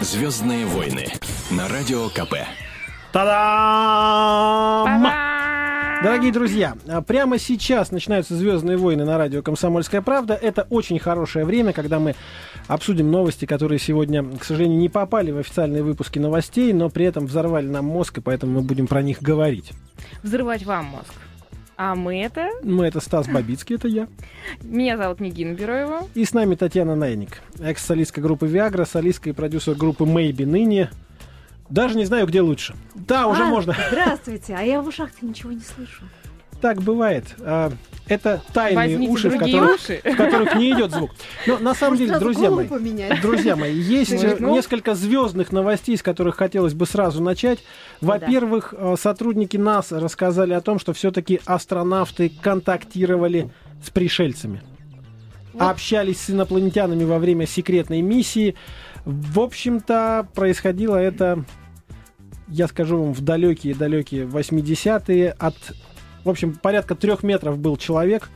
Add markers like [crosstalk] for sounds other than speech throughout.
Звездные войны на радио КП. Та-дам! Дорогие друзья, прямо сейчас начинаются «Звездные войны» на радио «Комсомольская правда». Это очень хорошее время, когда мы обсудим новости, которые сегодня, к сожалению, не попали в официальные выпуски новостей, но при этом взорвали нам мозг, и поэтому мы будем про них говорить. Взрывать вам мозг. А мы это... Мы это Стас Бабицкий, это я. Меня зовут Нигина Бероева. И с нами Татьяна Найник, экс-солистка группы «Виагра», солистка и продюсер группы «Мэйби» ныне. Даже не знаю, где лучше. Да, уже А, можно. Здравствуйте, а я в ушах-то ничего не слышу. Так бывает. А, Это тайные Возьмите уши, в которых, уши. в которых не идет звук. Но на самом Может, деле, друзья мои, поменять? друзья мои, есть Ну. несколько звездных новостей, с которых хотелось бы сразу начать. Во-первых, э, сотрудники НАСА рассказали о том, что все-таки астронавты контактировали с пришельцами. Общались с инопланетянами во время секретной миссии. В общем-то, происходило это, я скажу вам, в далекие-далекие 80-е. От, в общем, порядка трех метров был человек,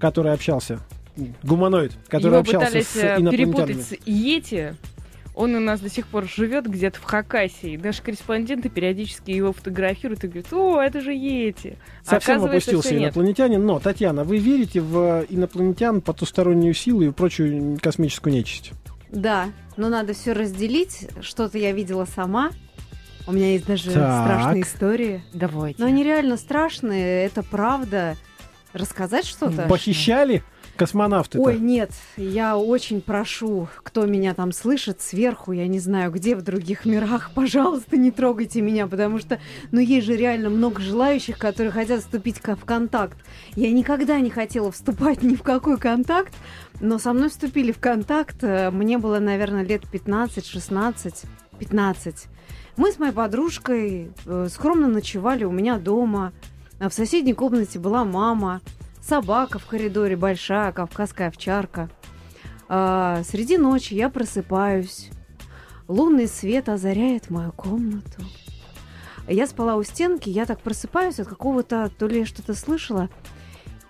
который общался, гуманоид, который Его общался пытались с э, инопланетянами. перепутать с Йети. Он у нас до сих пор живет где-то в Хакасии. Наши корреспонденты периодически его фотографируют и говорят, о, это же Йети. Совсем оказывается, опустился инопланетянин. Но, Татьяна, вы верите в инопланетян, потустороннюю силу и прочую космическую нечисть? Да, но надо все разделить. Что-то я видела сама. У меня есть даже Так. страшные истории. Давайте. Но они реально страшные, это правда. Рассказать что-то? Похищали космонавты Ой, нет, я очень прошу, кто меня там слышит сверху, я не знаю, где в других мирах, [laughs] пожалуйста, не трогайте меня, потому что, ну, есть же реально много желающих, которые хотят вступить в контакт. Я никогда не хотела вступать [laughs] ни в какой контакт, но со мной вступили в контакт, э, мне было, наверное, лет 15, 16, 15. Мы с моей подружкой э, скромно ночевали у меня дома, а в соседней комнате была мама, собака в коридоре большая, кавказская овчарка. А, среди ночи я просыпаюсь. Лунный свет озаряет мою комнату. Я спала у стенки, я так просыпаюсь от какого-то, то ли я что-то слышала.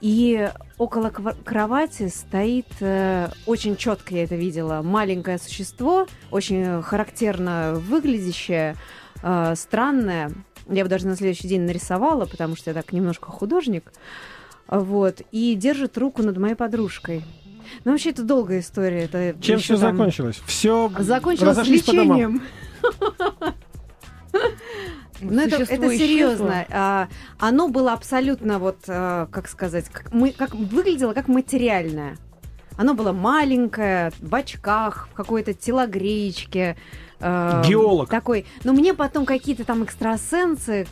И около кровати стоит, э, очень четко я это видела, маленькое существо, очень характерно выглядящее, э, странное. Я его даже на следующий день нарисовала, потому что я так немножко художник. Вот. И держит руку над моей подружкой. Ну, вообще, это долгая история. Это Чем все там- закончилось? Все Закончилось разошлись по домам. [laughs] лечением. Ну, это, это серьезно. А, оно было абсолютно, вот, а, как сказать, как, мы, как выглядело как материальное. Оно было маленькое, в очках, в какой-то телогреечке. Э, Геолог. Такой. Но мне потом какие-то там экстрасенсы,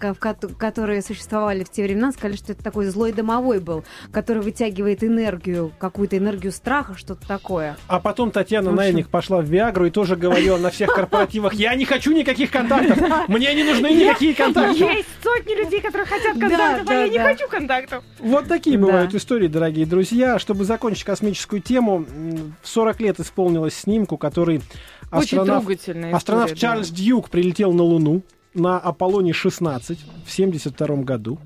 которые существовали в те времена, сказали, что это такой злой домовой был, который вытягивает энергию, какую-то энергию страха, что-то такое. А потом Татьяна общем. Найник пошла в Виагру и тоже говорила на всех корпоративах, я не хочу никаких контактов, [laughs] мне не нужны никакие контакты. Есть сотни людей, которые хотят контактов, а я не хочу контактов. Вот такие бывают истории, дорогие друзья. Чтобы закончить космическую тему, м, в 40 лет исполнилось снимку, который астронавт, трогательная астронавт история, да. Чарльз Дьюк прилетел на Луну на Аполлоне-16 в 72 году.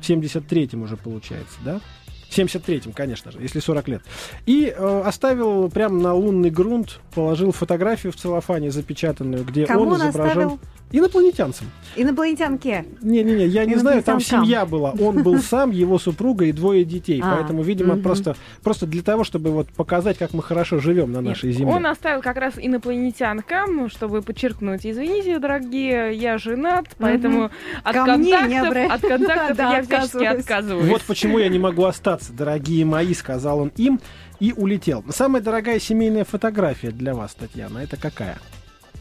В 73-м уже получается, да? В 73-м, конечно же, если 40 лет. И э, оставил прямо на лунный грунт, положил фотографию в целлофане запечатанную, где Кому он он изображен оставил? Инопланетянцем. Инопланетянки. Не-не-не, я не знаю, там семья была. Он был [laughs] сам, его супруга и двое детей. А, Поэтому, видимо, мгм. просто, просто для того, чтобы вот показать, как мы хорошо живем на Нет, нашей земле. Он оставил как раз инопланетянкам, чтобы подчеркнуть, извините, дорогие, я женат, поэтому от Ко мне не контактов, от контактов Да, я всячески отказываюсь. Вот почему я не [laughs] могу остаться, дорогие мои, сказал он им и улетел. Самая дорогая семейная фотография для вас, Татьяна, это какая?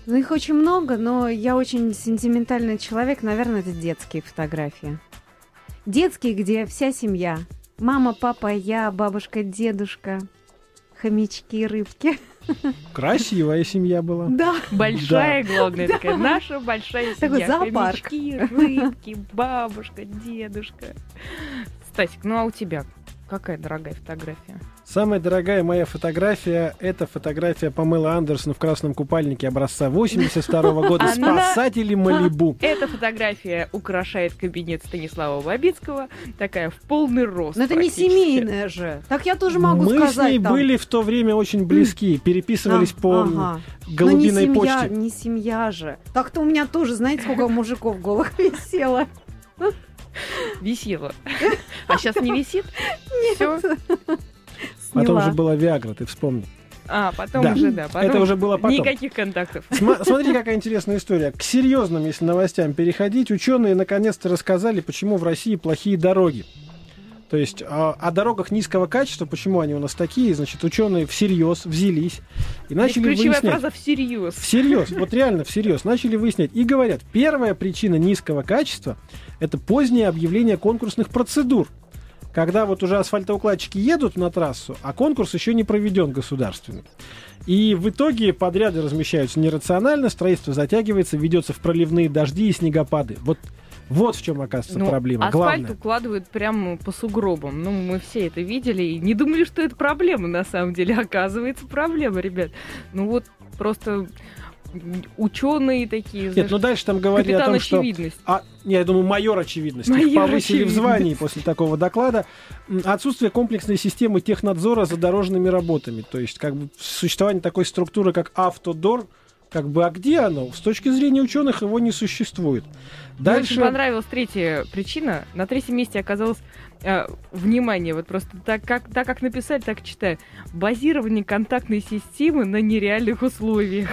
Ну, их очень много, но я очень сентиментальный человек. Наверное, это детские фотографии. Детские, где вся семья. Мама, папа, я, бабушка, дедушка, хомячки, рыбки. Красивая семья была. Да. Большая, главное, такая наша большая Такой семья. зоопарк. Хомячки, рыбки, бабушка, дедушка. Стасик, ну а у тебя? Какая дорогая фотография? Самая дорогая моя фотография — это фотография Памелы Андерсон в красном купальнике образца 82 года «Спасатели Малибу». [laughs] Эта фотография украшает кабинет Станислава Бабицкого, такая в полный рост. Но это не семейная же. Так я тоже могу Мы сказать. с ней там. были в то время очень близки, переписывались А, по ага. голубиной Но не семья, почте. не семья же. Так-то у меня тоже, знаете, сколько мужиков голых [laughs] висело. Висела. А сейчас не висит? Все. Потом Сняла. же была Виагра, ты вспомни. А, потом Да. уже, да. потом Это уже было потом. Никаких контактов. Сма- Смотри, какая интересная история. К серьезным, если новостям переходить, ученые наконец-то рассказали, почему в России плохие дороги. То есть а, о дорогах низкого качества, почему они у нас такие, значит, ученые всерьез взялись и начали Здесь ключевая выяснять. фраза всерьез. Всерьез, вот реально всерьез, начали выяснять. И говорят, первая причина низкого качества – это позднее объявление конкурсных процедур. Когда вот уже асфальтоукладчики едут на трассу, а конкурс еще не проведен государственный. И в итоге подряды размещаются нерационально, строительство затягивается, ведется в проливные дожди и снегопады. Вот, вот в чем оказывается Ну, проблема. Асфальт Главное. укладывают прямо по сугробам. Ну, мы все это видели и не думали, что это проблема на самом деле. [laughs] Оказывается, проблема, ребят. Ну вот просто ученые такие, Нет, знаешь, ну дальше там говорили о том, что... очевидность. А, не, я думаю, майор очевидность. Их Майор повысили в очевидность. звании после такого доклада. Отсутствие комплексной системы технадзора за дорожными работами. То есть, как бы существование такой структуры, как автодор, как бы, а где оно? С точки зрения ученых его не существует. Мне очень Дальше... понравилась третья причина. На третьем месте оказалось э, внимание, вот просто так как, так как написали, так читаю. Базирование контактной системы на нереальных условиях.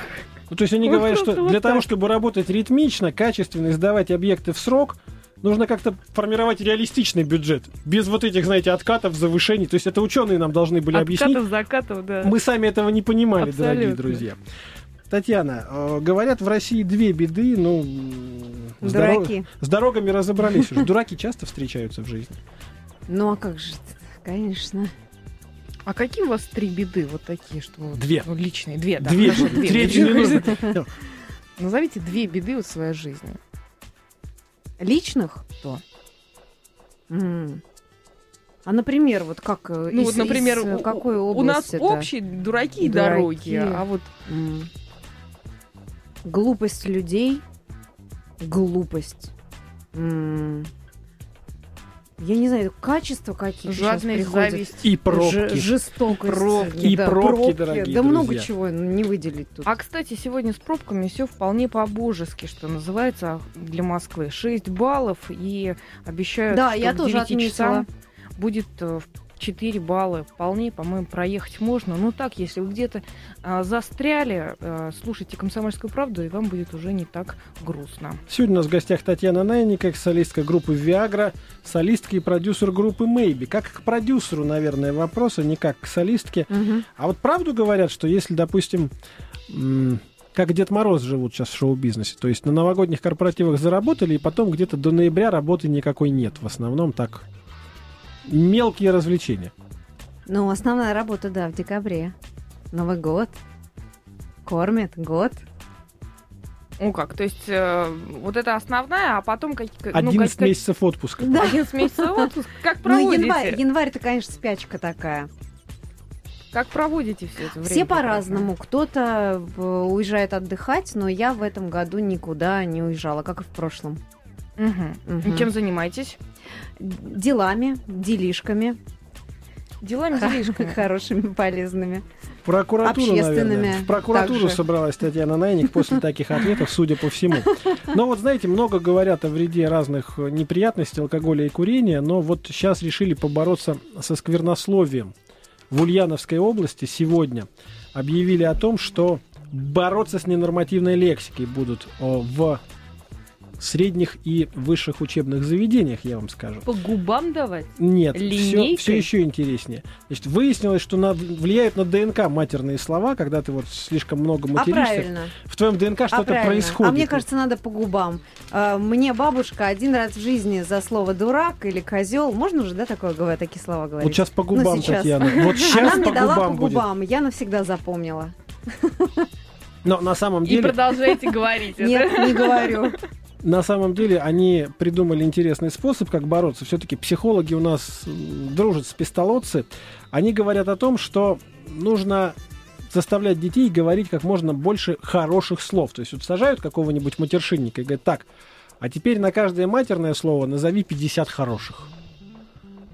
Ну, то есть они Вот говорят, что вот для того, чтобы работать ритмично, качественно, и сдавать объекты в срок, нужно как-то формировать реалистичный бюджет. Без вот этих, знаете, откатов, завышений. То есть это ученые нам должны были объяснить. Откатов, закатов, да. Мы сами этого не понимали, дорогие друзья. Татьяна, э, говорят, в России две беды, ну... с Дураки. С дорогами разобрались уже. Дураки часто встречаются в жизни. Ну а как же, конечно. А какие у вас три беды вот такие, что вот, Две. ну, личные? Две, да. Две. хорошо, две. Третью не нужно. Назовите две беды вот в своей жизни. Личных? Да. М. А, например, вот как... э, Ну из- вот, например, из, э, у- какой у нас области это? общие дураки и Дураки. дороги, а вот М. Глупость людей. Глупость. М. Я не знаю, качества какие-то сейчас жадность, зависть. И Ж- пробки. жестокость. пробки. И да, пробки, дорогие Да много друзья. чего не выделить тут. А, кстати, сегодня с пробками все вполне по-божески, что называется, для Москвы. 6 баллов и обещают, Да, что я тоже 9 отметила. часам будет э, в 4 балла. Вполне, по-моему, проехать можно. Ну так, если вы где-то а, застряли, э, слушайте «Комсомольскую правду», и вам будет уже не так грустно. Сегодня у нас в гостях Татьяна Найника, солистка группы «Виагра», солистка и продюсер группы «Мэйби». Как к продюсеру, наверное, вопрос, а не как к солистке. Мгм. А вот правду говорят, что если, допустим, как Дед Мороз живут сейчас в шоу-бизнесе, то есть на новогодних корпоративах заработали, и потом где-то до ноября работы никакой нет. В основном так мелкие развлечения. Ну, основная работа, да, в декабре. Новый год. Кормят год. Ну как, то есть э, вот это основная, а потом как, ну, 11 как- месяцев отпуска. Да. 11 месяцев отпуск. Как Ну, проводите? январь, январь-то, конечно, спячка такая. Как проводите все это время? Все по-разному. Кто-то э, уезжает отдыхать, но я в этом году никуда не уезжала, как и в прошлом. Мгм. И Чем занимаетесь? Делами, делишками, Делами, делишками. хорошими, полезными. В прокуратуру, наверное. В прокуратуру также. собралась Татьяна Найник после таких ответов, судя по всему. Но вот, знаете, много говорят о вреде разных неприятностей алкоголя и курения, но вот сейчас решили побороться со сквернословием. В Ульяновской области сегодня объявили о том, что бороться с ненормативной лексикой будут в средних и высших учебных заведениях, я вам скажу. По губам давать? Нет, все, еще интереснее. Значит, выяснилось, что на, влияют на ДНК матерные слова, когда ты вот слишком много А материшься. правильно. в твоем ДНК А что-то правильно. происходит. А мне кажется, надо по губам. А, Мне бабушка один раз в жизни за слово дурак или козел, можно уже, да, такое говорить, такие слова говорить? вот сейчас по губам, Ну, сейчас. Татьяна. [laughs] Вот Она сейчас мне по дала губам по будет. губам, я навсегда запомнила. Но на самом И деле продолжаете говорить. Нет, не говорю. На самом деле они придумали интересный способ, как бороться. Все-таки психологи у нас дружат с пистолотцы. Они говорят о том, что нужно заставлять детей говорить как можно больше хороших слов. То есть вот сажают какого-нибудь матершинника и говорят, так, а теперь на каждое матерное слово назови 50 хороших.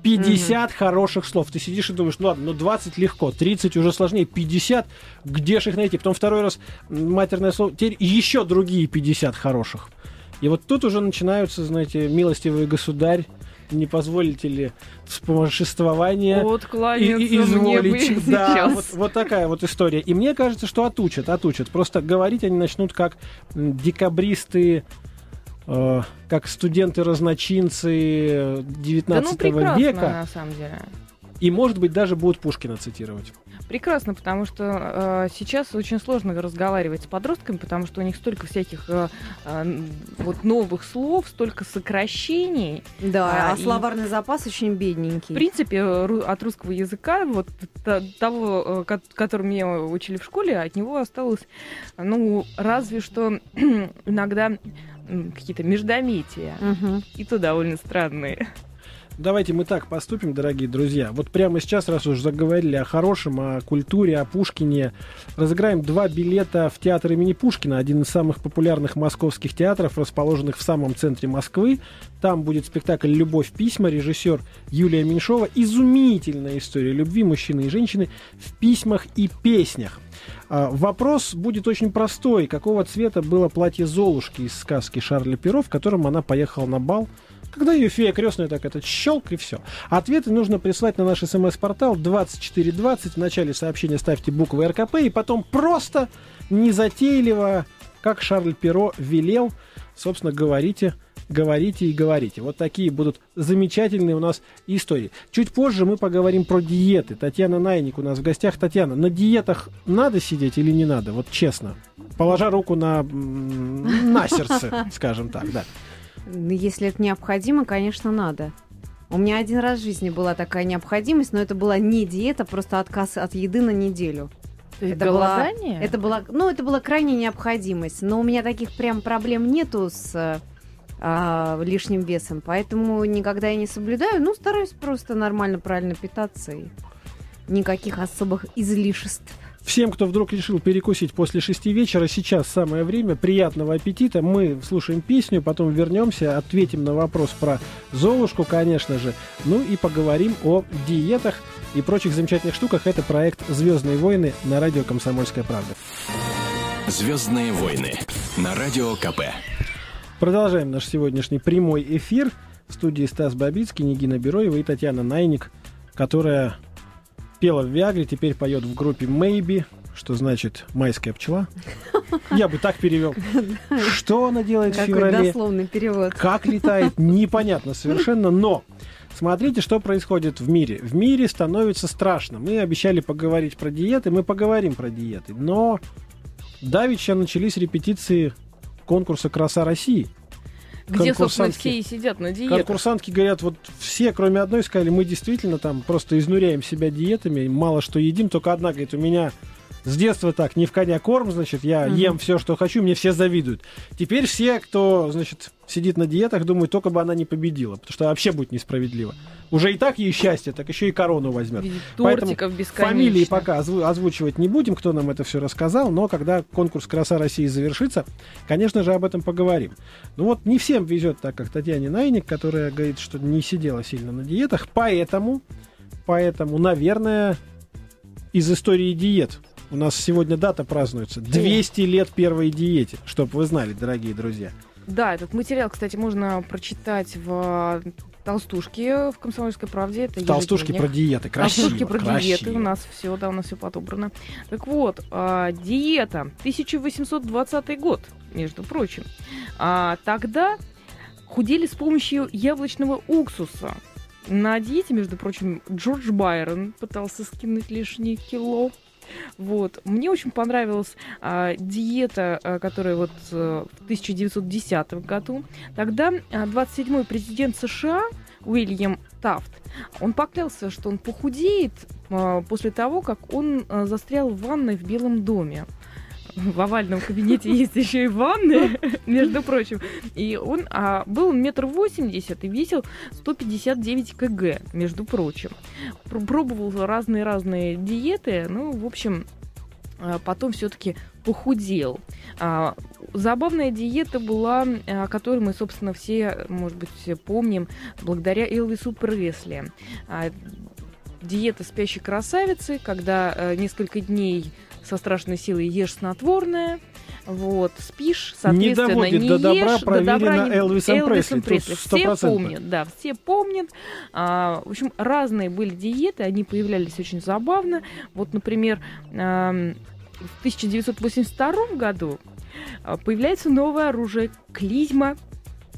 50 mm-hmm. хороших слов. Ты сидишь и думаешь, ну ладно, ну 20 легко, 30 уже сложнее, 50, где же их найти? Потом второй раз матерное слово, теперь еще другие 50 хороших. И вот тут уже начинаются, знаете, милостивый государь, не позволите ли вспомоществование вот, и, и изволить. [laughs] Да, вот, вот такая вот история. И мне кажется, что отучат, отучат. Просто говорить они начнут декабристы э, как студенты-разночинцы 19 да, ну, века. на самом деле. И, может быть, даже будут Пушкина цитировать. Прекрасно, потому что э, сейчас очень сложно разговаривать с подростками, потому что у них столько всяких э, э, вот новых слов, столько сокращений. Да, а, а словарный запас очень бедненький. В принципе, от русского языка, вот того, э, которым меня учили в школе, от него осталось, ну, разве что [clears throat] иногда какие-то междометия. Угу. И то довольно странные. Давайте мы так поступим, дорогие друзья. Вот прямо сейчас, раз уж заговорили о хорошем, о культуре, о Пушкине, разыграем два билета в театр имени Пушкина, один из самых популярных московских театров, расположенных в самом центре Москвы. Там будет спектакль «Любовь письма», режиссер Юлия Меньшова. Изумительная история любви мужчины и женщины в письмах и песнях. А, вопрос будет очень простой. Какого цвета было платье Золушки из сказки Шарля Перо, в котором она поехала на бал когда ее фея крестная так этот щелк и все. Ответы нужно прислать на наш смс-портал 2420. В начале сообщения ставьте буквы РКП и потом просто незатейливо, как Шарль Перо велел, собственно, говорите говорите и говорите. Вот такие будут замечательные у нас истории. Чуть позже мы поговорим про диеты. Татьяна Найник у нас в гостях. Татьяна, на диетах надо сидеть или не надо? Вот честно. Положа руку на, на сердце, [laughs] скажем так, да. Если это необходимо, конечно, надо. У меня один раз в жизни была такая необходимость, но это была не диета, просто отказ от еды на неделю. это голодание? Была, это была, ну, это была крайняя необходимость. Но у меня таких прям проблем нету с а, лишним весом, поэтому никогда я не соблюдаю. Ну, стараюсь просто нормально, правильно питаться и никаких особых излишеств. Всем, кто вдруг решил перекусить после шести вечера, сейчас самое время. Приятного аппетита. Мы слушаем песню, потом вернемся, ответим на вопрос про Золушку, конечно же. Ну и поговорим о диетах и прочих замечательных штуках. Это проект «Звездные войны» на радио «Комсомольская правда». «Звездные войны» на радио КП. Продолжаем наш сегодняшний прямой эфир. В студии Стас Бабицкий, Нигина Бероева и Татьяна Найник, которая пела в Виагре, теперь поет в группе Maybe, что значит майская пчела. Я бы так перевел. Что она делает в феврале? дословный перевод. Как летает, непонятно совершенно, но Смотрите, что происходит в мире. В мире становится страшно. Мы обещали поговорить про диеты, мы поговорим про диеты. Но давеча начались репетиции конкурса «Краса России». Где, собственно, все и сидят на диетах. Конкурсантки говорят, вот все, кроме одной, сказали, мы действительно там просто изнуряем себя диетами, мало что едим, только одна говорит, у меня с детства так, не в коня корм, значит, я угу. ем все, что хочу, мне все завидуют. Теперь все, кто, значит, сидит на диетах, думают, только бы она не победила, потому что вообще будет несправедливо. Уже и так ей счастье, так еще и корону возьмет. Поэтому фамилии пока озвучивать не будем, кто нам это все рассказал, но когда конкурс «Краса России» завершится, конечно же, об этом поговорим. Ну вот не всем везет так, как Татьяне Найник, которая говорит, что не сидела сильно на диетах, поэтому, поэтому, наверное, из истории диет у нас сегодня дата празднуется. 200 лет первой диете, чтобы вы знали, дорогие друзья. Да, этот материал, кстати, можно прочитать в толстушке в «Комсомольской правде». Это толстушки про диеты, красиво. Толстушки про красиво. диеты, у нас все, да, у нас все подобрано. Так вот, э, диета, 1820 год, между прочим. А, тогда худели с помощью яблочного уксуса. На диете, между прочим, Джордж Байрон пытался скинуть лишние кило. Вот. Мне очень понравилась а, диета, а, которая вот а, в 1910 году. Тогда а, 27-й президент США Уильям Тафт, он поклялся, что он похудеет а, после того, как он а, застрял в ванной в Белом доме. В овальном кабинете есть еще и ванны, между прочим. И он а, был метр восемьдесят и весил 159 кг, между прочим. Пробовал разные-разные диеты, ну, в общем, а, потом все-таки похудел. А, забавная диета была, о которой мы, собственно, все, может быть, помним, благодаря Элвису Пресли. А, диета спящей красавицы, когда э, несколько дней со страшной силой ешь снотворное, вот, спишь, соответственно, не, доводит не до добра, ешь, до добра не... Элвисом, Элвисом Пресли. Все помнят, да, все помнят. А, в общем, разные были диеты, они появлялись очень забавно. Вот, например, а, в 1982 году появляется новое оружие клизма.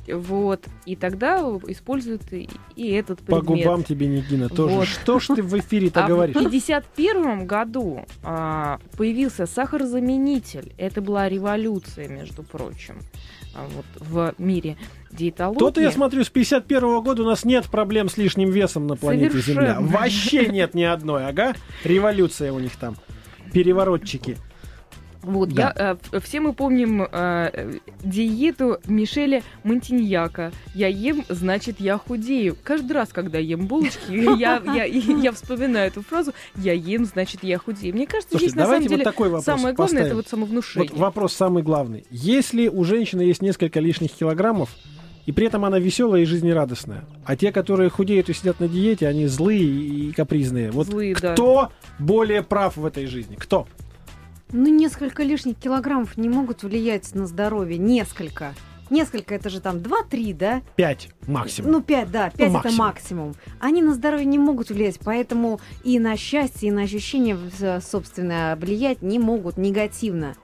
Вот. И тогда используют и, и этот предмет. По губам тебе, Нигина, тоже. Вот. Что ж ты в эфире-то а говоришь? В 1951 году а, появился сахарозаменитель. Это была революция, между прочим, а, вот, в мире диетологии. То-то я смотрю, с 51 года у нас нет проблем с лишним весом на планете Совершенно. Земля. Вообще нет ни одной, ага. Революция у них там переворотчики. Вот, да. я, э, все мы помним э, диету Мишеля Монтиньяка. Я ем, значит, я худею. Каждый раз, когда ем булочки, [laughs] я, я, я вспоминаю эту фразу «я ем, значит, я худею». Мне кажется, Слушайте, здесь на самом вот деле такой вопрос самое главное это вот самовнушение. Вот вопрос самый главный. Если у женщины есть несколько лишних килограммов, и при этом она веселая и жизнерадостная. А те, которые худеют и сидят на диете, они злые и капризные. Вот Злые, да. кто более прав в этой жизни? Кто? Ну, несколько лишних килограммов не могут влиять на здоровье. Несколько. Несколько, это же там 2-3, да? 5 максимум. Ну, 5, да, 5 Ну, это максимум. максимум. Они на здоровье не могут влиять, поэтому и на счастье, и на ощущение, э, собственно, влиять не могут негативно.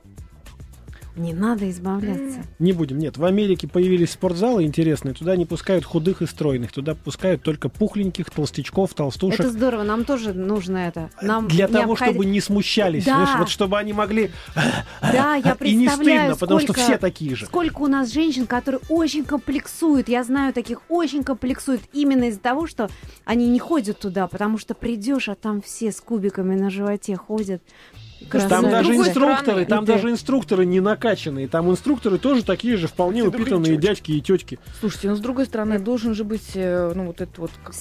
Не надо избавляться. Не будем, нет. В Америке появились спортзалы интересные. Туда не пускают худых и стройных. Туда пускают только пухленьких, толстячков, толстушек. Это здорово, нам тоже нужно это. Нам Для того, необходи- чтобы не смущались. Да. знаешь, вот чтобы они могли... Да, я [laughs] и не представляю, стыдно, потому что сколько- все такие же. Сколько у нас женщин, которые очень комплексуют, я знаю таких, очень комплексуют именно из-за того, что они не ходят туда, потому что придешь, а там все с кубиками на животе ходят. Там Красавицы. даже инструкторы, там даже инструкторы не накачанные. Там инструкторы тоже такие же вполне упитанные дядьки и тетки. Слушайте, ну с другой стороны, должен же быть, э, ну вот это вот как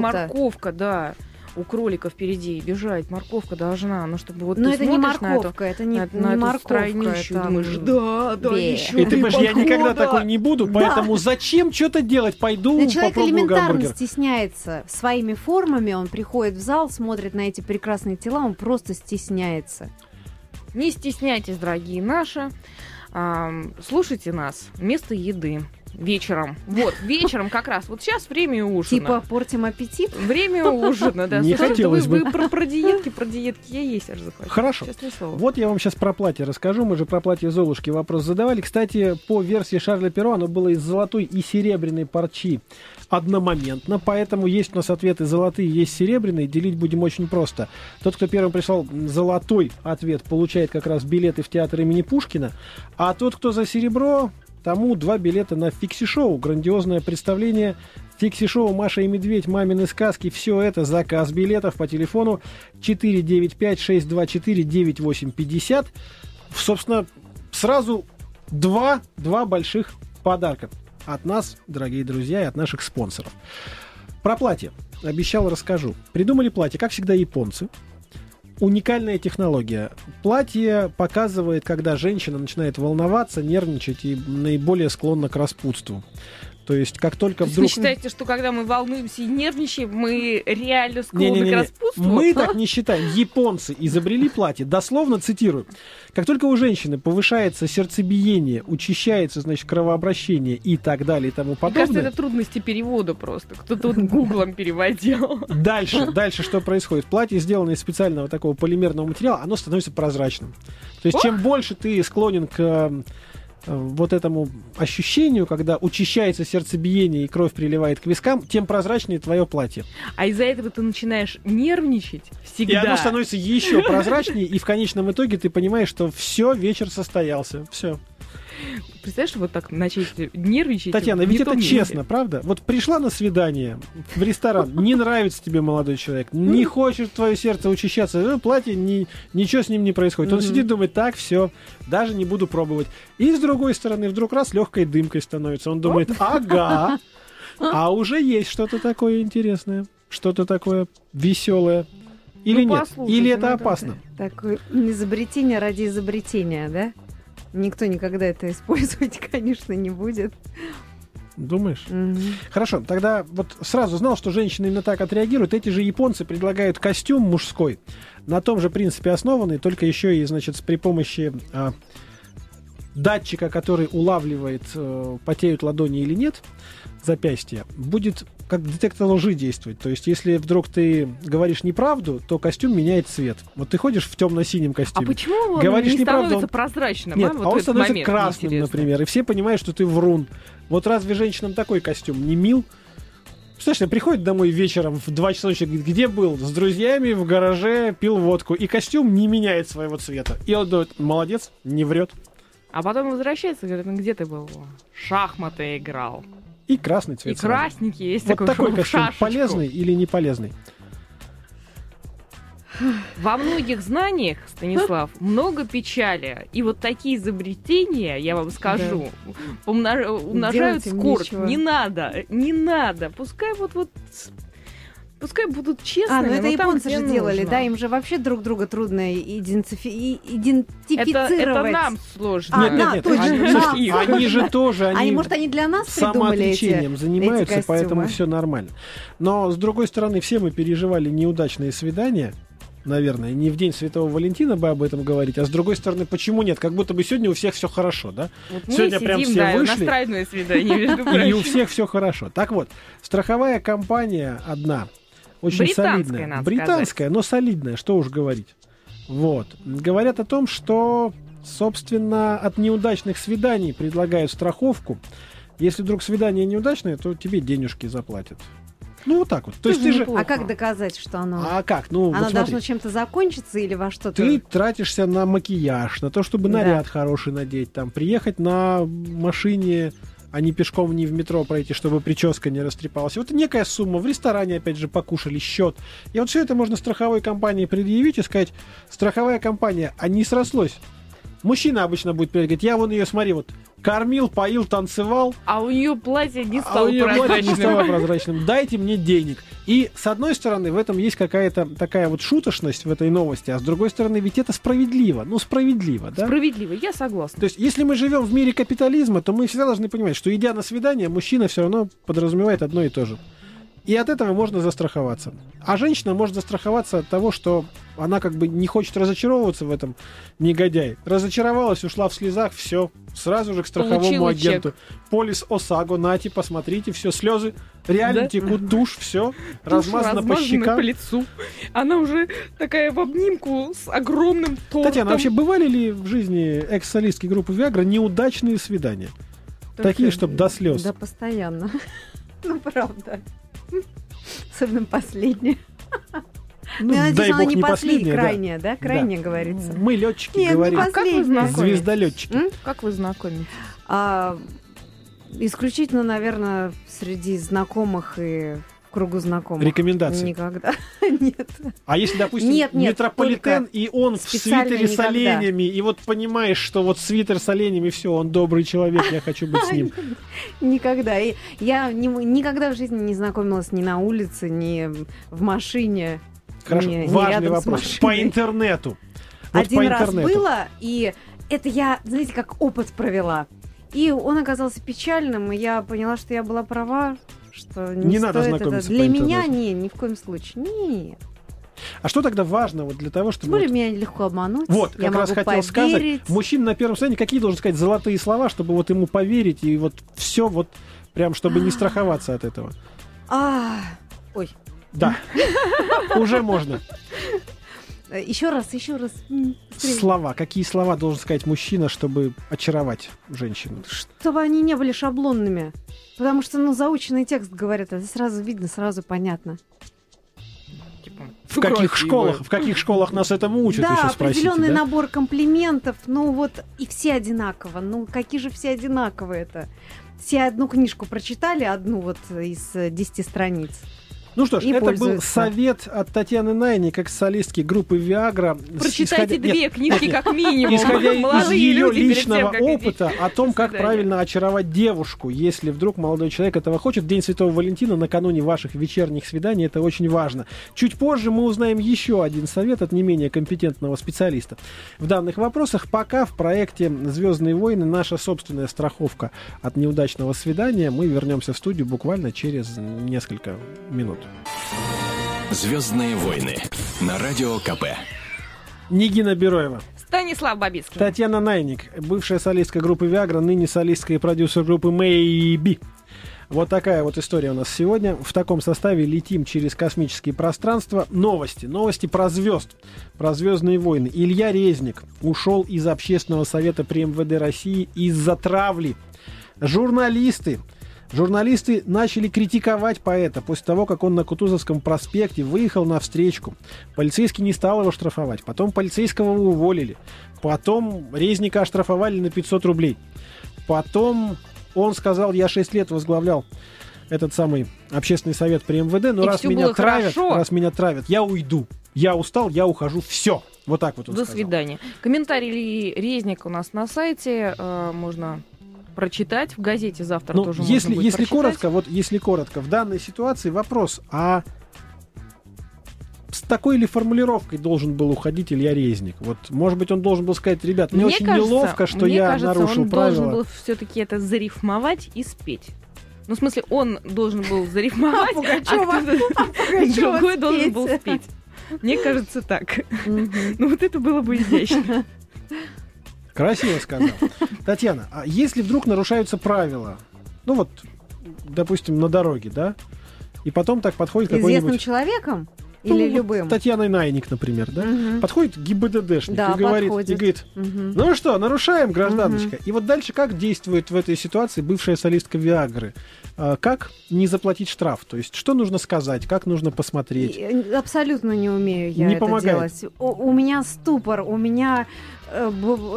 морковка, да, у кролика впереди бежать, морковка должна, ну чтобы вот Но ты это не на эту- морковка, это не, на, не на эту морковка. стройнищу, это, думаешь, да, да, Бе. еще И ты понимаешь, я никогда такой не буду, поэтому зачем что-то делать? Пойду Да человек попробую элементарно гамбургер. стесняется своими формами, он приходит в зал, смотрит на эти прекрасные тела, он просто стесняется. Не стесняйтесь, дорогие наши. Слушайте нас вместо еды вечером. Вот, вечером как раз. Вот сейчас время ужина. Типа портим аппетит? Время ужина, да. Не Слушайте, хотелось вы, бы. вы про, про диетки, про диетки я есть аж захватила. Хорошо. Вот я вам сейчас про платье расскажу. Мы же про платье Золушки вопрос задавали. Кстати, по версии Шарля Перо, оно было из золотой и серебряной парчи одномоментно. Поэтому есть у нас ответы золотые, есть серебряные. Делить будем очень просто. Тот, кто первым прислал золотой ответ, получает как раз билеты в театр имени Пушкина. А тот, кто за серебро, тому два билета на фикси-шоу. Грандиозное представление Фикси-шоу «Маша и медведь», «Мамины сказки» – все это заказ билетов по телефону 495-624-9850. Собственно, сразу два, два больших подарка от нас, дорогие друзья, и от наших спонсоров. Про платье. Обещал, расскажу. Придумали платье, как всегда, японцы. Уникальная технология. Платье показывает, когда женщина начинает волноваться, нервничать и наиболее склонна к распутству. То есть, как только То вдруг... Вы считаете, что когда мы волнуемся и нервничаем, мы реально склонны Не-не-не-не. к распутству? Мы так не считаем. Японцы изобрели платье. Дословно цитирую. Как только у женщины повышается сердцебиение, учащается, значит, кровообращение и так далее и тому Мне кажется, подобное. это трудности перевода просто. Кто-то вот гуглом переводил. Дальше, дальше что происходит? Платье, сделанное из специального такого полимерного материала, оно становится прозрачным. То есть, чем больше ты склонен к э, вот этому ощущению, когда учащается сердцебиение и кровь приливает к вискам, тем прозрачнее твое платье. А из-за этого ты начинаешь нервничать И всегда. оно становится еще прозрачнее, и в конечном итоге ты понимаешь, что все, вечер состоялся. Все. Представляешь, вот так начать нервничать. Татьяна, ведь это честно, правда? Вот пришла на свидание в ресторан, не нравится тебе молодой человек, не хочет твое сердце учащаться, ну, платье, ни- ничего с ним не происходит. Он сидит, думает, так, все, даже не буду пробовать. И с другой стороны, вдруг раз легкой дымкой становится. Он думает, ага, [laughs] а уже есть что-то такое интересное, что-то такое веселое. Или Ну, нет? Или это ну, опасно? Такое изобретение ради изобретения, да? Никто никогда это использовать, [laughs] конечно, не будет. Думаешь? Мгм. Хорошо, тогда вот сразу знал, что женщины именно так отреагируют. Эти же японцы предлагают костюм мужской, на том же принципе основанный, только еще и, значит, при помощи а, датчика, который улавливает, э, потеют ладони или нет, запястья, будет как детектор лжи действовать. То есть, если вдруг ты говоришь неправду, то костюм меняет цвет. Вот ты ходишь в темно-синем А костюме. почему он Говоришь не неправду, становится он- прозрачным? Нет, а, вот а он становится момент, красным, интересно. например, и все понимают, что ты врун. Вот разве женщинам такой костюм не мил? Представляешь, приходит домой вечером в 2 часа ночи, говорит, где был? С друзьями в гараже пил водку. И костюм не меняет своего цвета. И он думает, молодец, не врет. А потом возвращается и говорит, ну где ты был? Шахматы играл. И красный И цвет. сразу. красненький есть Вот такой, такой [laughs] костюм шашечку. полезный или не полезный? Во многих знаниях, Станислав, [laughs] много печали. И вот такие изобретения, я вам скажу, умнож- умножают скорость. нечего. Не надо, не надо. Пускай вот вот пускай будут честными. А, ну это японцы же делали, нужно. да? Им же вообще друг друга трудно идентифи- и- это, идентифицировать. это нам сложно. А, нет, нет, да, нет. точно, Они, нам. слушайте, они же [laughs] тоже, они, Они, может, они для нас придумали эти... занимаются, эти поэтому все нормально. Но, с другой стороны, все мы переживали неудачные свидания, наверное. Не в день Святого Валентина бы об этом говорить, а с другой стороны, почему нет? Как будто бы сегодня у всех все хорошо, да? Вот мы Сегодня сидим, прям все да, вышли. иностранное свидание, между [laughs] И у прочим. всех все хорошо. Так вот, страховая компания одна, очень Британская, солидная. надо Британская, но солидная, что уж говорить. Вот. Говорят о том, что, собственно, от неудачных свиданий предлагают страховку. Если вдруг свидание неудачное, то тебе денежки заплатят. Ну, вот так вот. То есть ты же... А как доказать, что оно... А как? Ну, оно вот должно чем-то закончиться или во что-то... Ты тратишься на макияж, на то, чтобы Да. наряд хороший надеть, там, приехать на машине, а не пешком, не в метро пройти, чтобы прическа не растрепалась. Вот некая сумма. В ресторане, опять же, покушали счет. И вот все это можно страховой компании предъявить и сказать, страховая компания, а не срослось. Мужчина обычно будет говорить, я вон ее, смотри, вот, кормил, поил, танцевал, А у нее платье не а стало у нее платье не стало прозрачным. Дайте мне денег. И с одной стороны, в этом есть какая-то такая вот шуточность в этой новости, а с другой стороны, ведь это справедливо. Ну, справедливо, да? Справедливо, я согласна. То есть, если мы живем в мире капитализма, то мы всегда должны понимать, что идя на свидание, мужчина все равно подразумевает одно и то же. И от этого можно застраховаться. А женщина может застраховаться от того, что она как бы не хочет разочаровываться в этом негодяй. Разочаровалась, ушла в слезах, все, сразу же к страховому Получила агенту. Полис ОСАГО, нате, посмотрите, все, слезы реально Да? текут, тушь, все, размазано по щекам. по лицу. Она уже такая в обнимку с огромным тортом. Татьяна, вообще бывали ли в жизни экс-солистки группы Виагра неудачные свидания? Только- Такие, чтобы до слез. Да, постоянно. [laughs] Ну, правда. [laughs] Особенно последнее. Ну, я надеюсь, она бог, не не последняя, последняя, да. крайняя, да? Крайняя говорится. Мы летчики Нет, не говорим. Как вы последняя. знакомились? Звездолетчики. М? Как вы знакомитесь? А, исключительно, наверное, среди знакомых и кругу знакомых. Рекомендации. Никогда. [laughs] Нет. А если, допустим, Нет, нет, метрополитен, и он в свитере с никогда. оленями, и вот понимаешь, что вот свитер с оленями, все, он добрый человек, я хочу быть с ним. [laughs] Никогда. И я не- никогда в жизни не знакомилась ни на улице, ни в машине. Хорошо, не важный с вопрос. По интернету. [laughs] Вот Один по раз интернету. было, и это я, знаете, как опыт провела. И он оказался печальным, и я поняла, что я была права, что не, Не надо стоит это. знакомиться Для меня не, ни в коем случае. Нет. А что тогда важно вот для того, Тем чтобы... более вот- меня легко обмануть. Вот, я как раз хотел сказать. поверить. Мужчина на первом свидании какие должен сказать золотые слова, чтобы вот ему поверить, и вот все вот прям, чтобы не [gasps] страховаться от этого. А, ой, Да, [laughs] уже можно. Э, еще раз, еще раз. Быстрее. Слова. Какие слова должен сказать мужчина, чтобы очаровать женщину? Чтобы они не были шаблонными. Потому что, ну, заученный текст говорят, это сразу видно, сразу понятно. Типа, В каких школах, в каких школах нас этому учат, да, еще спросите, определенный да? набор комплиментов, ну вот и все одинаково. Ну какие же все одинаковые это? Все одну книжку прочитали, одну вот из э, 10 страниц. Ну что ж, и это был совет от Татьяны Найни, как солистки группы Viagra. с- Прочитайте исходя- две Нет, книжки нет, как минимум. Исходя из ее личного тем, идти. опыта о том, как правильно очаровать девушку, если вдруг молодой человек этого хочет, в День Святого Валентина, накануне ваших вечерних свиданий, это очень важно. Чуть позже мы узнаем еще один совет от не менее компетентного специалиста. В данных вопросах пока в проекте «Звездные войны» наша собственная страховка от неудачного свидания. Мы вернемся в студию буквально через несколько минут. Звездные войны на радио КП. Нигина Бероева. Станислав Бабицкий. Татьяна Найник, бывшая солистка группы Viagra, ныне солистка и продюсер группы Maybe. Вот такая вот история у нас сегодня. В таком составе летим через космические пространства. Новости. Новости про звезд. Про звездные войны. Илья Резник ушел из общественного совета при МВД России из-за травли. Журналисты. Журналисты начали критиковать поэта после того, как он на Кутузовском проспекте выехал на встречку. Полицейский не стал его штрафовать. Потом полицейского уволили. Потом Резника оштрафовали на 500 рублей. Потом он сказал, я 6 лет возглавлял этот самый общественный совет при МВД, но И раз меня травят, хорошо. раз меня травят, я уйду. Я устал, я ухожу. Все. Вот так вот он До сказал. свидания. Комментарий Резник у нас на сайте. э, можно прочитать. В газете завтра Ну, тоже если, можно будет если прочитать. коротко, вот если коротко, в данной ситуации вопрос, а с такой ли формулировкой должен был уходить Илья Резник? Вот, может быть, он должен был сказать, ребят, мне, очень кажется, неловко, что мне я кажется, нарушил он правила. должен был все-таки это зарифмовать и спеть. Ну, в смысле, он должен был зарифмовать, А а кто-то Пугачёва другой должен был спеть. Мне кажется, так. Ну, вот это было бы изящно. Красиво сказал. Татьяна, а если вдруг нарушаются правила, ну вот, допустим, на дороге, да, и потом так подходит Известным какой-нибудь... человеком ну, или вот любым? Татьяна Найник, например, да? Мгм. Подходит ГИБДДшник Да, и говорит, подходит. и говорит, Мгм. Ну что, нарушаем, гражданочка. И вот дальше как действует в этой ситуации бывшая солистка Виагры? А, Как не заплатить штраф? То есть, что нужно сказать, как нужно посмотреть? И, э, Абсолютно не умею я Не это помогает. делать. У, у меня ступор, у меня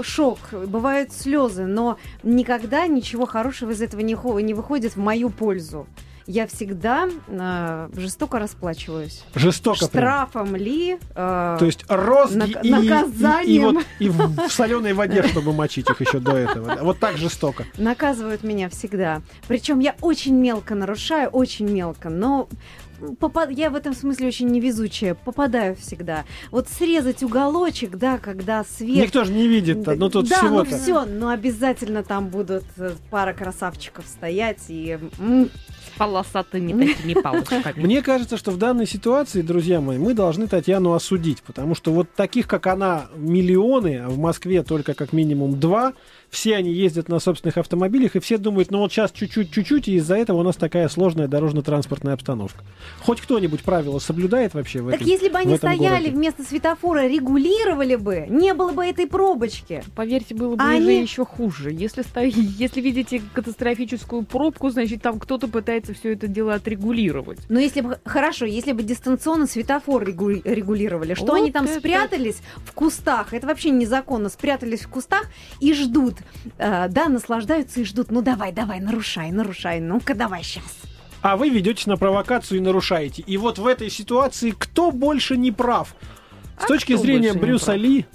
шок, бывают слезы, но никогда ничего хорошего из этого не, не выходит в мою пользу. Я всегда э, жестоко расплачиваюсь. Жестоко прям. Штрафом ли? э, То есть розги Нак- и, и- и наказанием. вот и в, соленой воде, чтобы мочить их еще до этого. Вот так жестоко. наказывают меня всегда. Причем я очень мелко нарушаю, очень мелко, но попа- я в этом смысле очень невезучая, попадаю всегда. Вот срезать уголочек, да, когда свет... Никто же не видит, ну тут да, ну всего-то. все, но обязательно там будут э, пара красавчиков стоять и Полосатыми такими палочками. Мне кажется, что в данной ситуации, друзья мои, мы должны Татьяну осудить, потому что вот таких, как она, миллионы, а в Москве только как минимум два, все они ездят на собственных автомобилях, и все думают, ну вот сейчас чуть-чуть, чуть-чуть, и из-за этого у нас такая сложная дорожно-транспортная обстановка. Хоть кто-нибудь правила соблюдает вообще в Так этой- если бы они этом стояли городе? вместо светофора, регулировали бы, не было бы этой пробочки. Поверьте, было бы А уже они- еще хуже. Если, сто- [laughs] если видите катастрофическую пробку, значит, там кто-то пытается все это дело отрегулировать. Но если бы, хорошо, если бы дистанционно светофор регу- регулировали, что Вот они там это- спрятались в кустах, это вообще незаконно, спрятались в кустах и ждут, э, да, наслаждаются и ждут, ну давай, давай, нарушай, нарушай, ну-ка давай сейчас. А вы ведетесь на провокацию и нарушаете. И вот в этой ситуации кто больше не прав? С А точки зрения Брюса? Ли,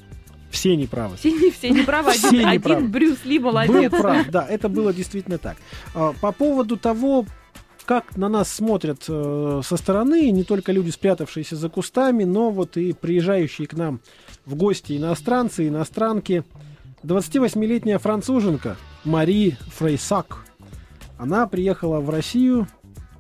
все не правы. Все не, все не правы. Все Один, не правы. один Брюс Ли Был молодец. прав, да, [laughs] это было действительно так. А, По поводу того, как на нас смотрят э, со стороны, не только люди, спрятавшиеся за кустами, но вот и приезжающие к нам в гости иностранцы, иностранки. 28-летняя француженка Мари Фрейсак. Она приехала в Россию,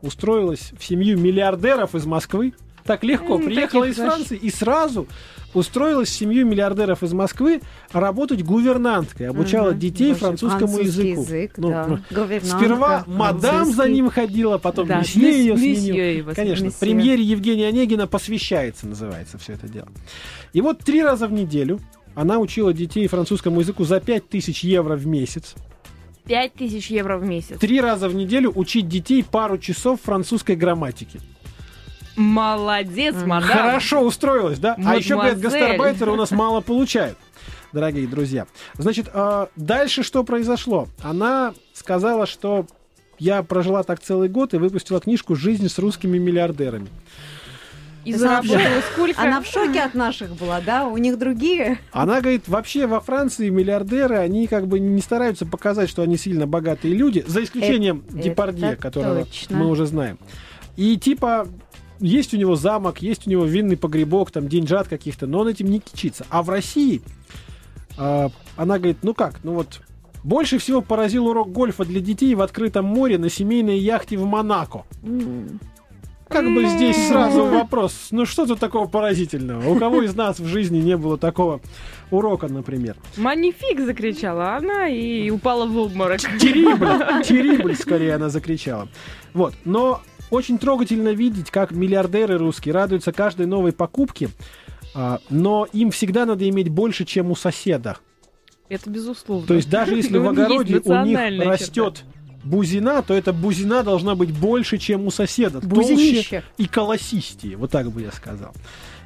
устроилась в семью миллиардеров из Москвы. Так легко, приехала из Франции и сразу устроилась в семью миллиардеров из Москвы работать гувернанткой, обучала Мгм. детей Боже, французскому языку. язык, Ну, да. ну, Сперва мадам за ним ходила, потом Да, месье ее сменил. его Конечно, месье. премьере Евгения Онегина посвящается, называется все это дело. И вот три раза в неделю она учила детей французскому языку за 5000 евро в месяц. Пять тысяч евро в месяц. Три раза в неделю учить детей пару часов французской грамматики. Молодец, мадам. Хорошо устроилась, да? А еще, говорят, Мадемуазель. гастарбайтеры у нас мало получают, дорогие друзья. Значит, э, дальше что произошло? Она сказала, что я прожила так целый год и выпустила книжку «Жизнь с русскими миллиардерами». И заработала сколько? Она в шоке от наших была, да? У них другие. Она говорит, вообще во Франции миллиардеры, они как бы не стараются показать, что они сильно богатые люди, за исключением Это- Депардье, это которого точно. мы уже знаем. И типа есть у него замок, есть у него винный погребок, там деньжат каких-то, но он этим не кичится. А в России а, она говорит, ну как, ну вот больше всего поразил урок гольфа для детей в открытом море на семейной яхте в Монако. М. Как бы здесь сразу вопрос, ну что тут такого поразительного? У кого из нас в жизни не было такого урока, например? Манифик закричала она и упала в обморок. Терибль, [laughs] терибль, скорее она закричала. Вот, но очень трогательно видеть, как миллиардеры русские радуются каждой новой покупке, а, но им всегда надо иметь больше, чем у соседа. Это безусловно. То есть даже если в [laughs] огороде у них растет бузина, то эта бузина должна быть больше, чем у соседа. Толще Бузинище. и колосистее, вот так бы я сказал.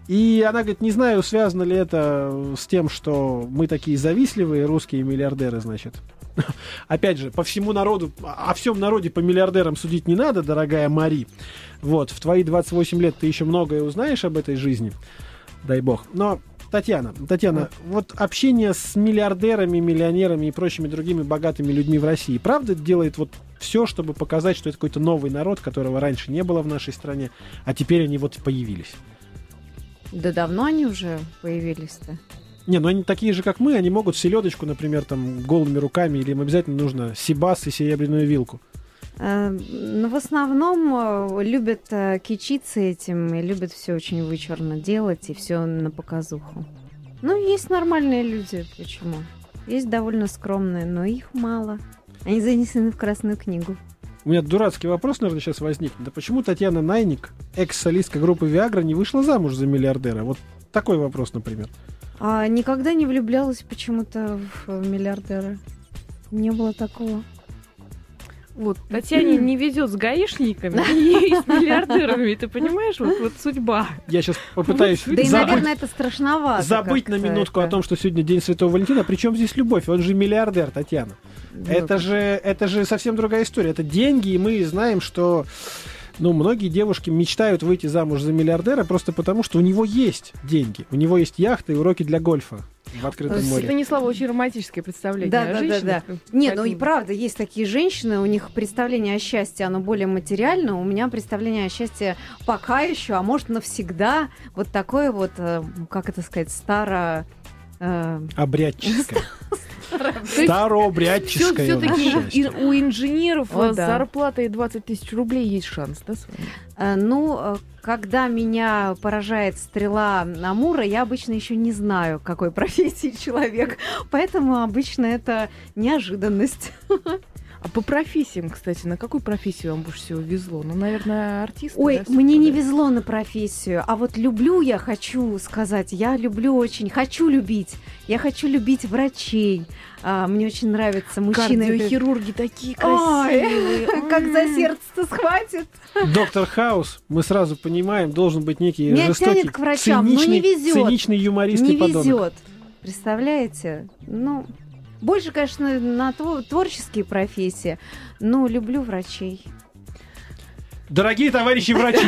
И она говорит, не знаю, связано ли это с тем, что мы такие завистливые русские миллиардеры, значит. [laughs] Опять же, по всему народу, о всем народе по миллиардерам судить не надо, дорогая Мари. Вот, в твои 28 лет ты еще многое узнаешь об этой жизни, дай бог. Но, Татьяна, Татьяна, вот общение с миллиардерами, миллионерами и прочими другими богатыми людьми в России, правда делает вот все, чтобы показать, что это какой-то новый народ, которого раньше не было в нашей стране, а теперь они вот появились. Да давно они уже появились-то. Не, ну они такие же, как мы, они могут селедочку, например, там голыми руками, или им обязательно нужно сибас и серебряную вилку. Э, Ну, в основном э, любят э, кичиться этим и любят все очень вычурно делать и все на показуху. Ну, есть нормальные люди, почему? Есть довольно скромные, но их мало. Они занесены в Красную книгу. У меня дурацкий вопрос, наверное, сейчас возникнет. Да почему Татьяна Найник, экс-солистка группы Виагра, не вышла замуж за миллиардера? Вот такой вопрос, например. А никогда не влюблялась почему-то в э, миллиардера. Не было такого. Вот, [laughs] Татьяне не везет с гаишниками и с миллиардерами, ты понимаешь? Вот, вот судьба. Я сейчас попытаюсь Да и, наверное, это страшновато. забыть на минутку о том, что сегодня День Святого Валентина. Причем здесь любовь? Он же миллиардер, Татьяна. Это же, это же совсем другая история. Это деньги, и мы знаем, что ну, многие девушки мечтают выйти замуж за миллиардера просто потому, что у него есть деньги. У него есть яхта и уроки для гольфа в открытом море. Станислава очень романтическое представление Да, о да, да, женщинах. Не, ну и правда, есть такие женщины, у них представление о счастье, оно более материальное, у меня представление о счастье пока еще, а может навсегда, вот такое вот, э, как это сказать, старо... э, Обрядческое. [laughs] То есть Старообрядческое. Все, у инженеров О, с да. зарплатой 20 тысяч рублей есть шанс, да, с вами? э, ну, э, когда меня поражает стрела Амура, я обычно еще не знаю, какой [laughs] профессии человек, поэтому обычно это неожиданность. [laughs] А по профессиям, кстати, на какую профессию вам больше всего везло? Ну, наверное, артист. Ой, мне не везло на профессию, а вот люблю я, хочу сказать, я люблю очень, хочу любить, я хочу любить врачей. А, мне очень нравятся мужчины. Кардиохирурги такие Ой, красивые. [laughs] Как за сердце схватит. Доктор Хаус, мы сразу понимаем, должен быть некий Меня жестокий, тянет к врачам, но не циничный, везет. циничный юморист Не везет. Представляете? Ну, больше, конечно, на тво- творческие профессии, но люблю врачей. Дорогие товарищи врачи,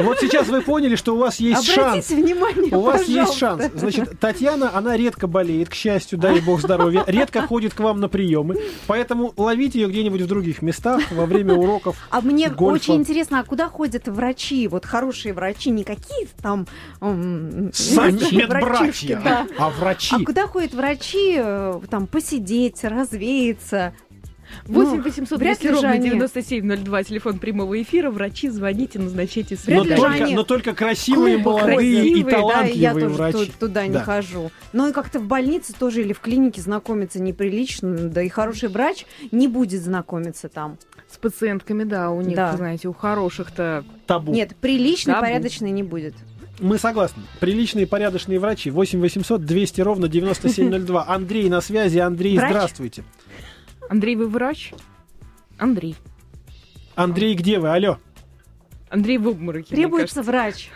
вот сейчас вы поняли, что у вас есть шанс. Обратите внимание, У вас есть пожалуйста. шанс. Значит, Татьяна, она редко болеет, к счастью, дай бог здоровья, редко ходит к вам на приемы, поэтому ловите ее где-нибудь в других местах во время уроков. А мне гольфа. очень интересно, а куда ходят врачи? Вот хорошие врачи, не какие-то там... Сами медбратья, да. а врачи. А куда ходят врачи, э, там, посидеть, развеяться? 8 Ну, 800 вряд 200 ли же ровно они- 9702, телефон прямого эфира. Врачи, звоните, назначайте Но свидание. только, они но только красивые, клубы молодые красивые, и да, и я талантливые тоже врачи. ту- туда не Да. хожу. Ну и как-то в больнице тоже или в клинике знакомиться неприлично, да и хороший врач не будет знакомиться там. С пациентками, да, у них, Да. знаете, у хороших-то... Табу. Нет, приличный, Табу. порядочный не будет. Мы согласны. Приличные, порядочные врачи. 8 800 200 ровно 9702. Андрей на связи. Андрей, Врач? здравствуйте. Андрей, вы врач? Андрей. Андрей, где вы? Алло. Андрей в обмороке, мне Требуется врач.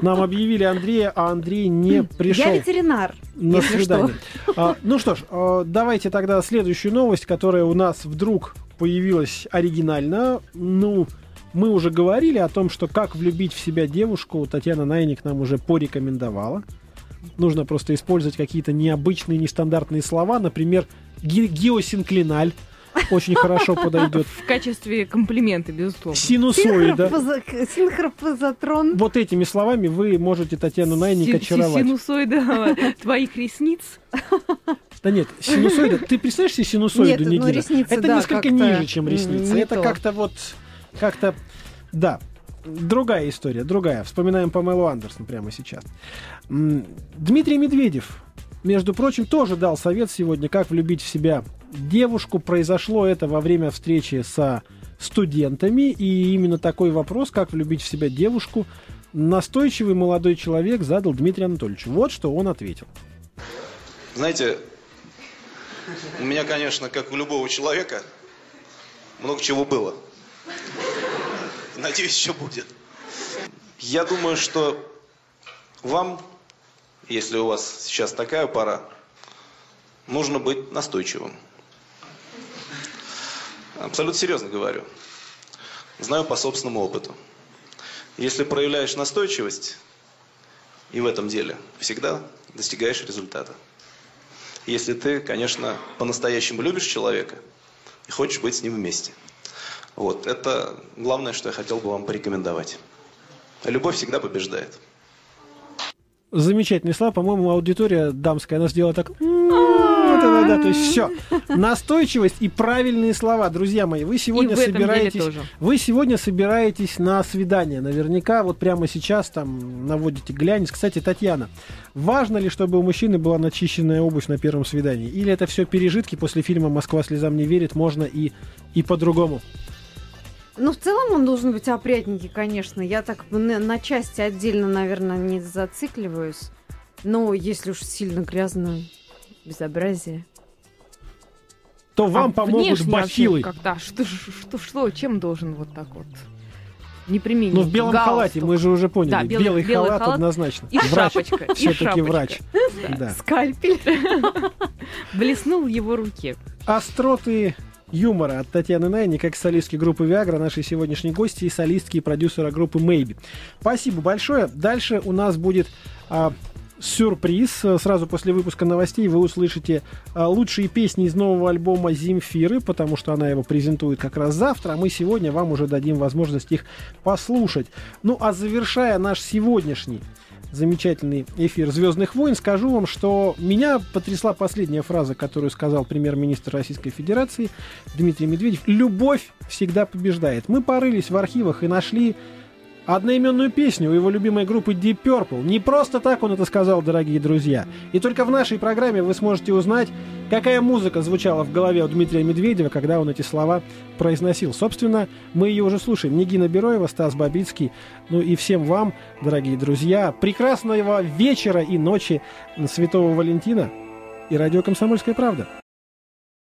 Нам объявили Андрея, а Андрей не пришел Я ветеринар. на если свидание. А, ну что ж, а, давайте тогда следующую новость, которая у нас вдруг появилась оригинально. Ну, мы уже говорили о том, что как влюбить в себя девушку, Татьяна Найник нам уже порекомендовала. Нужно просто использовать какие-то необычные, нестандартные слова, например, ге- геосинклиналь очень хорошо [laughs] подойдет. В качестве комплимента, безусловно. Синусоида. Синхропоза- Синхропозотрон. Вот этими словами вы можете Татьяну Найник очаровать. Синусоида [laughs] твоих ресниц. [laughs] Да нет, синусоида. Ты представляешь себе синусоиду, Нет, ну, ресницы, Это да, несколько ниже, чем ресницы. Это то. как-то вот, как-то, да. Другая история, другая. Вспоминаем Памелу Андерсон прямо сейчас. Дмитрий Медведев, между прочим, тоже дал совет сегодня, как влюбить в себя девушку. Произошло это во время встречи со студентами. И именно такой вопрос, как влюбить в себя девушку, настойчивый молодой человек задал Дмитрию Анатольевичу. Вот что он ответил. Знаете, у меня, конечно, как у любого человека, много чего было. Надеюсь, еще будет. Я думаю, что вам, если у вас сейчас такая пора, нужно быть настойчивым. Абсолютно серьезно говорю. Знаю по собственному опыту. Если проявляешь настойчивость и в этом деле, всегда достигаешь результата. Если ты, конечно, по-настоящему любишь человека и хочешь быть с ним вместе. Вот, это главное, что я хотел бы вам порекомендовать. Любовь всегда побеждает. Замечательные слова. По-моему, аудитория дамская, она сделала так. «М, вот это да, то есть все. [laughs] Настойчивость и правильные слова. Друзья мои, вы сегодня собираетесь... Вы сегодня собираетесь на свидание. Наверняка вот прямо сейчас там наводите глянец. Кстати, Татьяна, важно ли, чтобы у мужчины была начищенная обувь на первом свидании? Или это все пережитки после фильма «Москва слезам не верит»? Можно и, и по-другому. Ну, в целом он должен быть опрятненький, конечно. Я так на, на части отдельно, наверное, не зацикливаюсь. Но если уж сильно грязно, безобразие. То вам А помогут бахилы. Когда? Что, что, что, чем должен вот так вот? Непременно. Ну, в белом халате, мы же уже поняли. Да, белый- белый, белый халат, халат однозначно. И Врач. шапочка. Все-таки врач. [laughs] Да. Скальпель. [laughs] Блеснул в его руке. Остроты юмора от Татьяны Найни, как солистки группы Viagra, нашей сегодняшней гости и солистки и продюсера группы Maybe. Спасибо большое. Дальше у нас будет а, сюрприз. Сразу после выпуска новостей вы услышите а, лучшие песни из нового альбома Земфиры, потому что она его презентует как раз завтра, а мы сегодня вам уже дадим возможность их послушать. Ну а завершая наш сегодняшний замечательный эфир «Звездных войн», скажу вам, что меня потрясла последняя фраза, которую сказал премьер-министр Российской Федерации Дмитрий Медведев. «Любовь всегда побеждает». Мы порылись в архивах и нашли одноименную песню у его любимой группы Deep Purple. Не просто так он это сказал, дорогие друзья. И только в нашей программе вы сможете узнать, какая музыка звучала в голове у Дмитрия Медведева, когда он эти слова произносил. Собственно, мы ее уже слушаем. Нигина Бероева, Стас Бабицкий. Ну и всем вам, дорогие друзья, прекрасного вечера и ночи Святого Валентина и радио «Комсомольская правда».